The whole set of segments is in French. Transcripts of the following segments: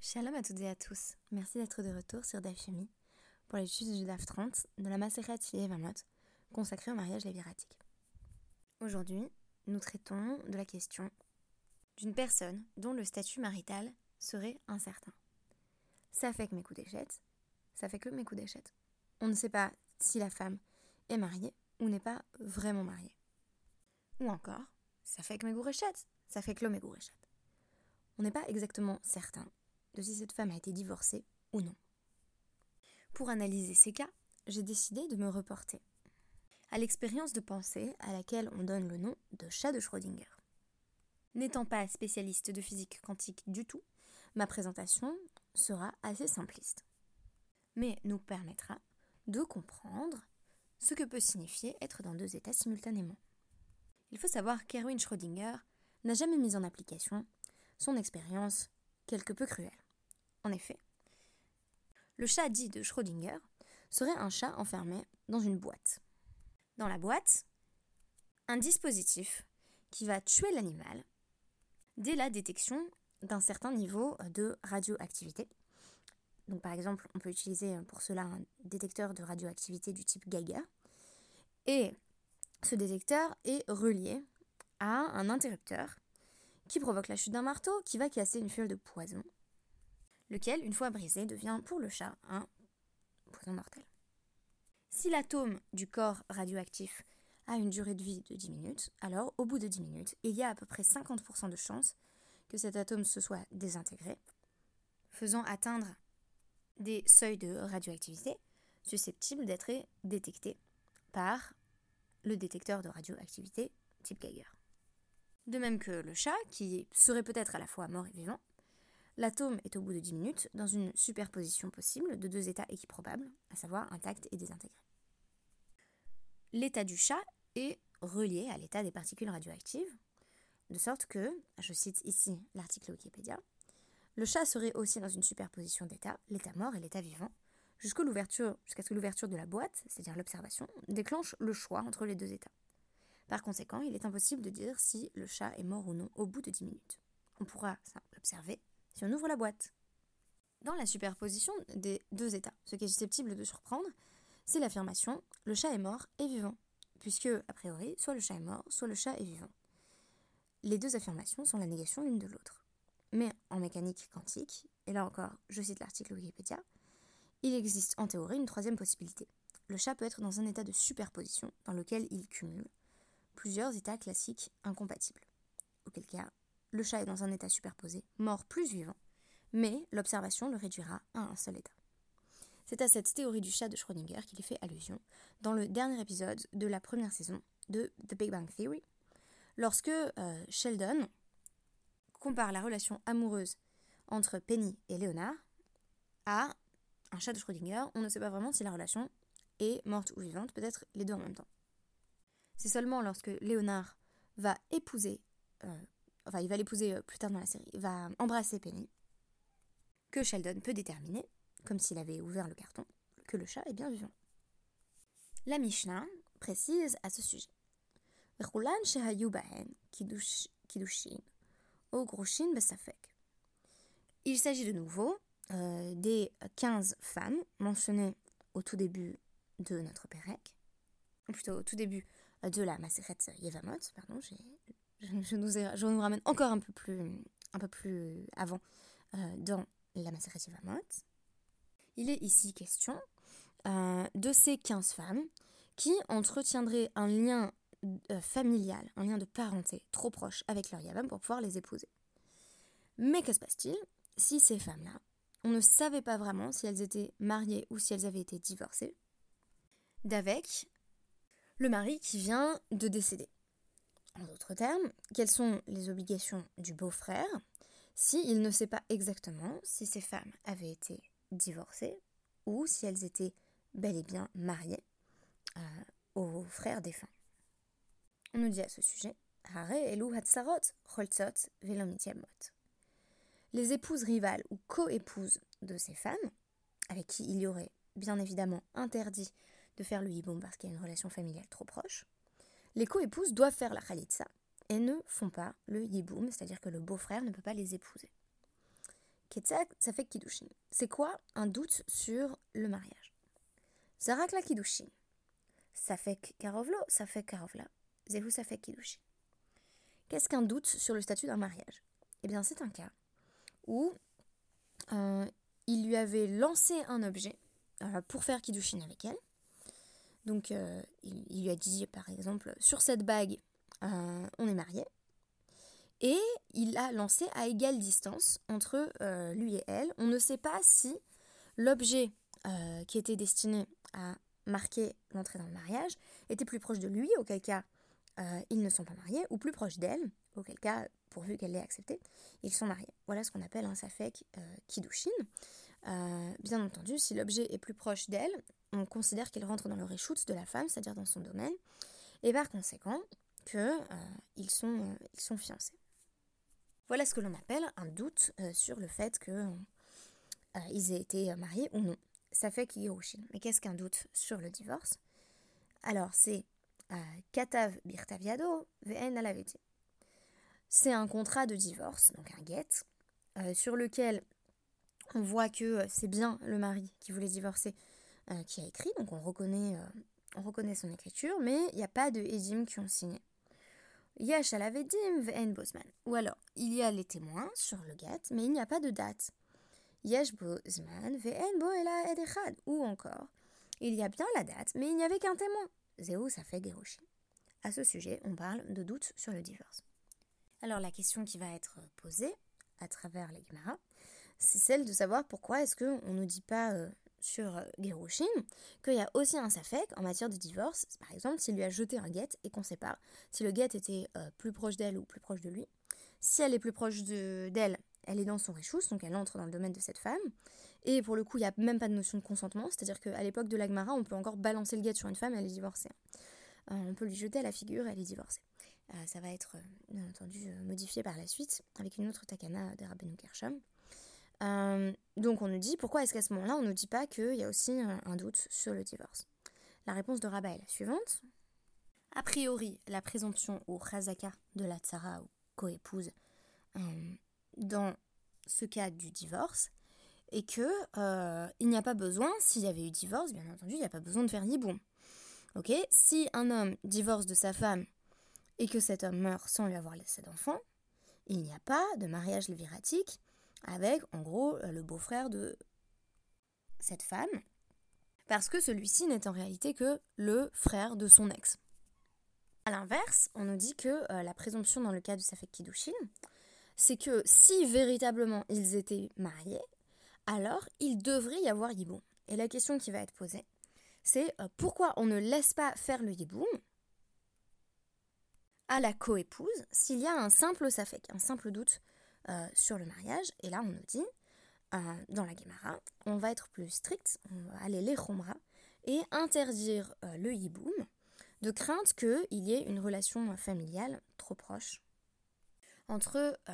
Shalom à toutes et à tous. Merci d'être de retour sur Dafyomi pour l'étude du DAF 30 de la Maseret Yevamot consacrée au mariage léviratique. Aujourd'hui, nous traitons de la question d'une personne dont le statut marital serait incertain. Ça fait que mes coups d'échette, ça fait que mes coups d'échette. On ne sait pas si la femme est mariée ou n'est pas vraiment mariée. Ou encore, ça fait que mes gouréchettes, ça fait que l'homme est. On n'est pas exactement certain de si cette femme a été divorcée ou non. Pour analyser ces cas, j'ai décidé de me reporter à l'expérience de pensée à laquelle on donne le nom de chat de Schrödinger. N'étant pas spécialiste de physique quantique du tout, ma présentation sera assez simpliste, mais nous permettra de comprendre ce que peut signifier être dans deux états simultanément. Il faut savoir qu'Erwin Schrödinger n'a jamais mis en application son expérience quelque peu cruelle. En effet, le chat dit de Schrödinger serait un chat enfermé dans une boîte. Dans la boîte, un dispositif qui va tuer l'animal dès la détection d'un certain niveau de radioactivité. Donc par exemple, on peut utiliser pour cela un détecteur de radioactivité du type Geiger. Et ce détecteur est relié à un interrupteur qui provoque la chute d'un marteau qui va casser une fiole de poison lequel, une fois brisé, devient pour le chat un poison mortel. Si l'atome du corps radioactif a une durée de vie de 10 minutes, alors au bout de 10 minutes, il y a à peu près 50% de chances que cet atome se soit désintégré, faisant atteindre des seuils de radioactivité susceptibles d'être détectés par le détecteur de radioactivité type Geiger. De même que le chat, qui serait peut-être à la fois mort et vivant, L'atome est au bout de 10 minutes dans une superposition possible de deux états équiprobables, à savoir intact et désintégré. L'état du chat est relié à l'état des particules radioactives, de sorte que, je cite ici l'article Wikipédia, le chat serait aussi dans une superposition d'états, l'état mort et l'état vivant, jusqu'à ce que l'ouverture de la boîte, c'est-à-dire l'observation, déclenche le choix entre les deux états. Par conséquent, il est impossible de dire si le chat est mort ou non au bout de 10 minutes. On pourra l'observer si on ouvre la boîte. Dans la superposition des deux états, ce qui est susceptible de surprendre, c'est l'affirmation le chat est mort et vivant, puisque, a priori, soit le chat est mort, soit le chat est vivant. Les deux affirmations sont la négation l'une de l'autre. Mais en mécanique quantique, et là encore, je cite l'article Wikipédia, il existe en théorie une troisième possibilité. Le chat peut être dans un état de superposition dans lequel il cumule plusieurs états classiques incompatibles. Auquel cas, le chat est dans un état superposé, mort plus vivant, mais l'observation le réduira à un seul état. C'est à cette théorie du chat de Schrödinger qu'il fait allusion dans le dernier épisode de la première saison de The Big Bang Theory, lorsque euh, Sheldon compare la relation amoureuse entre Penny et Leonard à un chat de Schrödinger. On ne sait pas vraiment si la relation est morte ou vivante, peut-être les deux en même temps. C'est seulement lorsque Léonard va épouser euh, enfin il va l'épouser euh, plus tard dans la série, va embrasser Penny, que Sheldon peut déterminer, comme s'il avait ouvert le carton, que le chat est bien vivant. La Mishnah précise à ce sujet. Il s'agit de nouveau euh, des 15 femmes mentionnées au tout début de notre Pérec, ou plutôt au tout début de la Maseret Yevamot, pardon, j'ai je, nous, je nous ramène encore un peu plus, un peu plus avant euh, dans la Maseret Yevamot. Il est ici question euh, de ces 15 femmes qui entretiendraient un lien euh, familial, un lien de parenté trop proche avec leur Yavam pour pouvoir les épouser. Mais que se passe-t-il si ces femmes-là, on ne savait pas vraiment si elles étaient mariées ou si elles avaient été divorcées, d'avec le mari qui vient de décéder en d'autres termes, quelles sont les obligations du beau-frère s'il ne sait pas exactement si ces femmes avaient été divorcées ou si elles étaient bel et bien mariées euh, au frère défunt? On nous dit à ce sujet les épouses rivales ou co-épouses de ces femmes, avec qui il y aurait bien évidemment interdit de faire le hiboum parce qu'il y a une relation familiale trop proche, les co-épouses doivent faire la khalitsa et ne font pas le yiboum, c'est-à-dire que le beau-frère ne peut pas les épouser. ça fait Kiddushin. C'est quoi un doute sur le mariage? Zarak la Kiddushin. Ça fait Karovlo, ça fait Karovla. Zehu, ça fait Kiddushin. Qu'est-ce qu'un doute sur le statut d'un mariage? Eh bien, c'est un cas où euh, il lui avait lancé un objet euh, pour faire Kiddushin avec elle. Donc, euh, il, lui a dit, par exemple, sur cette bague, on est mariés. Et il a lancé à égale distance entre lui et elle. On ne sait pas si l'objet qui était destiné à marquer l'entrée dans le mariage était plus proche de lui, auquel cas euh, ils ne sont pas mariés, ou plus proche d'elle, auquel cas, pourvu qu'elle l'ait accepté, ils sont mariés. Voilà ce qu'on appelle un safek euh, kidushin. Euh, bien entendu, si l'objet est plus proche d'elle, on considère qu'il rentre dans le reshoot de la femme, c'est-à-dire dans son domaine, et par conséquent qu'ils sont, ils sont fiancés. Voilà ce que l'on appelle un doute sur le fait qu'ils aient été mariés ou non. Ça fait Kirushin. Mais qu'est-ce qu'un doute sur le divorce? Alors, c'est Katav Birtaviado Alaveti. C'est un contrat de divorce, donc un euh, sur lequel on voit que euh, c'est bien le mari qui voulait divorcer euh, qui a écrit, donc on reconnaît, on reconnaît son écriture, mais il n'y a pas de Edim qui ont signé. Yash alavedim ve'en bosman. Ou alors, il y a les témoins sur le get, mais il n'y a pas de date. Yesh bosman ve'en bo ela edechad. Ou encore, il y a bien la date, mais il n'y avait qu'un témoin. Zéo, ça fait Geroshi. À ce sujet, on parle de doute sur le divorce. Alors la question qui va être posée à travers les Gemara, c'est celle de savoir pourquoi est-ce qu'on ne dit pas euh, sur euh, Gerushin qu'il y a aussi un safek en matière de divorce, par exemple s'il lui a jeté un guet et qu'on sépare, si le guet était euh, plus proche d'elle ou plus proche de lui. Si elle est plus proche d'elle, elle est dans son réchousse, donc elle entre dans le domaine de cette femme. Et pour le coup, il n'y a même pas de notion de consentement, c'est-à-dire qu'à l'époque de l'Agmara, on peut encore balancer le guet sur une femme elle est divorcée. Euh, on peut lui jeter à la figure elle est divorcée. Euh, ça va être, euh, bien entendu, modifié par la suite avec une autre takana de Rabbeinu Kersham. Donc on nous dit, pourquoi est-ce qu'à ce, moment-là, on ne dit pas qu'il y a aussi un doute sur le divorce? La réponse de Rabba est la suivante. A priori, la présomption au chazaka de la tsara ou coépouse dans ce cas du divorce et que euh, il n'y a pas besoin, s'il y avait eu divorce, bien entendu, il n'y a pas besoin de faire yiboum. Ok? Si un homme divorce de sa femme et que cet homme meurt sans lui avoir laissé d'enfant, il n'y a pas de mariage léviratique avec, en gros, euh, le beau-frère de cette femme, parce que celui-ci n'est en réalité que le frère de son ex. A l'inverse, on nous dit que euh, la présomption dans le cas de Safek Kiddushin, c'est que si véritablement ils étaient mariés, alors il devrait y avoir yiboum. Et la question qui va être posée, c'est euh, pourquoi on ne laisse pas faire le yiboum à la coépouse s'il y a un simple safek, un simple doute euh, sur le mariage. Et là, on nous dit, euh, dans la Gemara, on va être plus strict, on va aller les chomra et interdire le yiboum de crainte qu'il y ait une relation familiale trop proche entre euh,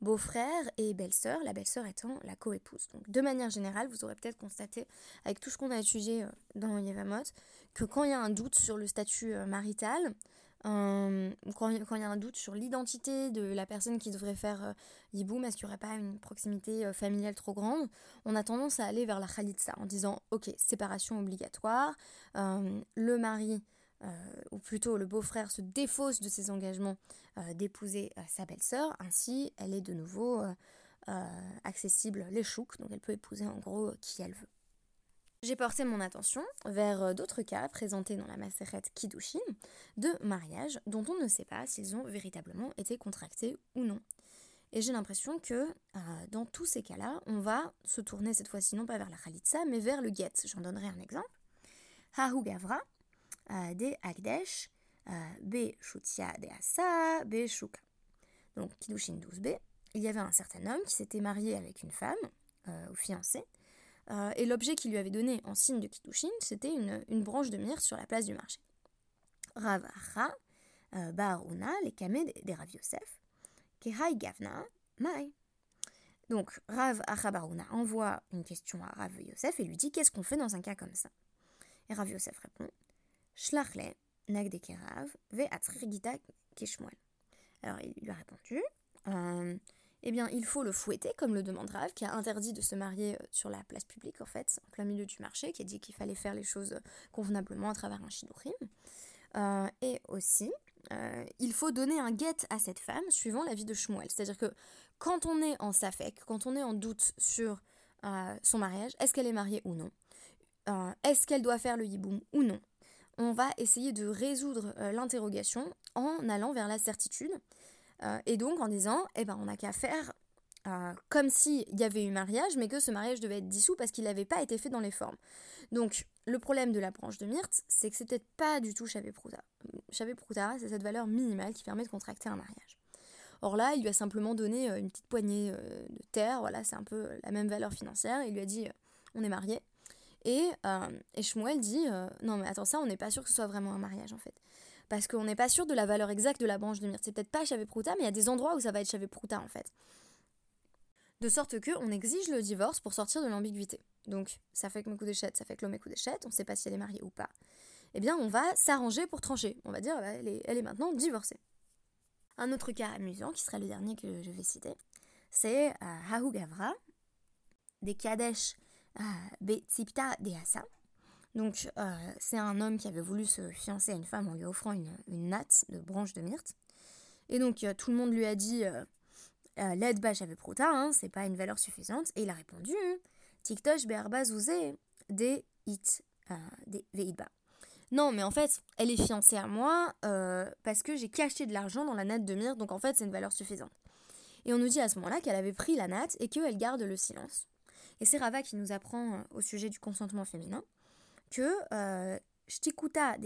beau-frère et belle-sœur, la belle-sœur étant la coépouse. Donc de manière générale, vous aurez peut-être constaté, avec tout ce qu'on a étudié euh, dans Yevamot, que quand il y a un doute sur le statut euh, marital, quand, quand, il y a un doute sur l'identité de la personne qui devrait faire Yiboum, est-ce qu'il n'y aurait pas une proximité familiale trop grande? On a tendance à aller vers la Khalitsa en disant ok, séparation obligatoire, le mari euh, ou plutôt le beau-frère se défausse de ses engagements euh, d'épouser euh, sa belle-sœur, ainsi elle est de nouveau accessible les chouks, donc elle peut épouser en gros qui elle veut. J'ai porté mon attention vers d'autres cas présentés dans la Maseret Kiddushin de mariage dont on ne sait pas s'ils ont véritablement été contractés ou non. Et j'ai l'impression que dans tous ces cas-là, on va se tourner cette fois-ci non pas vers la Khalitsa, mais vers le Get. J'en donnerai un exemple. Hahu Gavra, de Akdesh, B. Shutia de Asa, B. Shuka. Donc, Kiddushin 12b, il y avait un certain homme qui s'était marié avec une femme, euh, ou fiancée, euh, et l'objet qu'il lui avait donné en signe de Kiddushin, c'était une, branche de myrrhe sur la place du marché. Rav Acha, euh, Baruna, les kamé des Rav Yosef, Kehai Gavna, Mai. Donc, Rav Acha Baruna envoie une question à Rav Yosef et lui dit Qu'est-ce qu'on fait dans un cas comme ça? Et Rav Yosef répond Shlachle, Nagdekerav, Ve Kishmuel. Alors il lui a répondu euh, eh bien, il faut le fouetter, comme le demande Rav, qui a interdit de se marier euh, sur la place publique, en fait, en plein milieu du marché, qui a dit qu'il fallait faire les choses convenablement à travers un shidurim. Euh, et aussi, euh, il faut donner un guet à cette femme suivant l'avis de Shmuel. C'est-à-dire que quand on est en safek, quand on est en doute sur son mariage, est-ce qu'elle est mariée ou non? Est-ce qu'elle doit faire le yiboum ou non? On va essayer de résoudre l'interrogation en allant vers la certitude. Euh, et donc en disant, eh ben, on n'a qu'à faire euh, comme s'il y avait eu mariage, mais que ce mariage devait être dissous parce qu'il n'avait pas été fait dans les formes. Donc le problème de la branche de myrte, c'est que c'est peut-être pas du tout Chavé Prouta. Chavé Prouta, c'est cette valeur minimale qui permet de contracter un mariage. Or là, il lui a simplement donné euh, une petite poignée de terre, voilà, c'est un peu la même valeur financière. Il lui a dit, on est mariés. Et, et Shmuel dit, non mais attends, ça, on n'est pas sûr que ce soit vraiment un mariage en fait parce qu'on n'est pas sûr de la valeur exacte de la branche de myrte. C'est peut-être pas Chavé Prouta, mais il y a des endroits où ça va être Prouta en fait. De sorte que on exige le divorce pour sortir de l'ambiguïté. Donc ça fait que mes coups d'échette, ça fait que l'homme est coup d'échette, on ne sait pas si elle est mariée ou pas. Eh bien on va s'arranger pour trancher. On va dire bah, elle, est, maintenant divorcée. Un autre cas amusant, qui sera le dernier que je vais citer, c'est euh, Hahu Gavra, des Kadesh euh, Betsipta Deasa. Donc, euh, c'est un homme qui avait voulu se fiancer à une femme en lui offrant une, natte de branche de myrte. Et donc, euh, tout le monde lui a dit euh, L'aide bâche avec prouta, hein, c'est pas une valeur suffisante. Et il a répondu Tiktosh be'arba de it, des veidba. Non, mais en fait, elle est fiancée à moi parce que j'ai caché de l'argent dans la natte de myrte, donc en fait, c'est une valeur suffisante. Et on nous dit à ce moment-là qu'elle avait pris la natte et qu'elle garde le silence. Et c'est Rava qui nous apprend au sujet du consentement féminin que euh, Shtikuta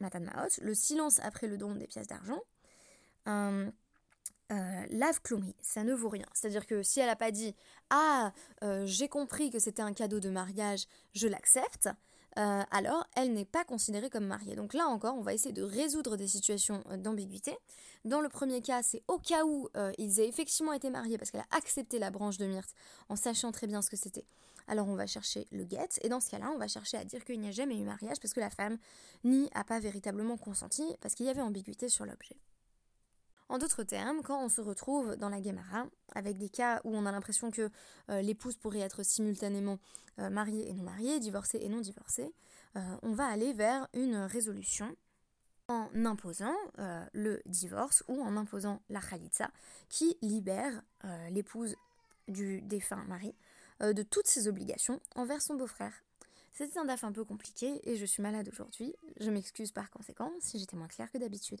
Matan Maot, le silence après le don des pièces d'argent, euh, euh, lave ça ne vaut rien. C'est-à-dire que si elle n'a pas dit Ah, j'ai compris que c'était un cadeau de mariage, je l'accepte, alors elle n'est pas considérée comme mariée. Donc là encore, on va essayer de résoudre des situations d'ambiguïté. Dans le premier cas, c'est au cas où ils aient effectivement été mariés parce qu'elle a accepté la branche de myrte en sachant très bien ce que c'était alors on va chercher le get, et dans ce cas-là, on va chercher à dire qu'il n'y a jamais eu mariage parce que la femme n'y a pas véritablement consenti, parce qu'il y avait ambiguïté sur l'objet. En d'autres termes, quand on se retrouve dans la Gemara, avec des cas où on a l'impression que euh, l'épouse pourrait être simultanément euh, mariée et non mariée, divorcée et non divorcée, euh, on va aller vers une résolution en imposant le divorce ou en imposant la khalitsa qui libère l'épouse du défunt mari de toutes ses obligations envers son beau-frère. C'était un DAF un peu compliqué et je suis malade aujourd'hui. Je m'excuse par conséquent si j'étais moins claire que d'habitude.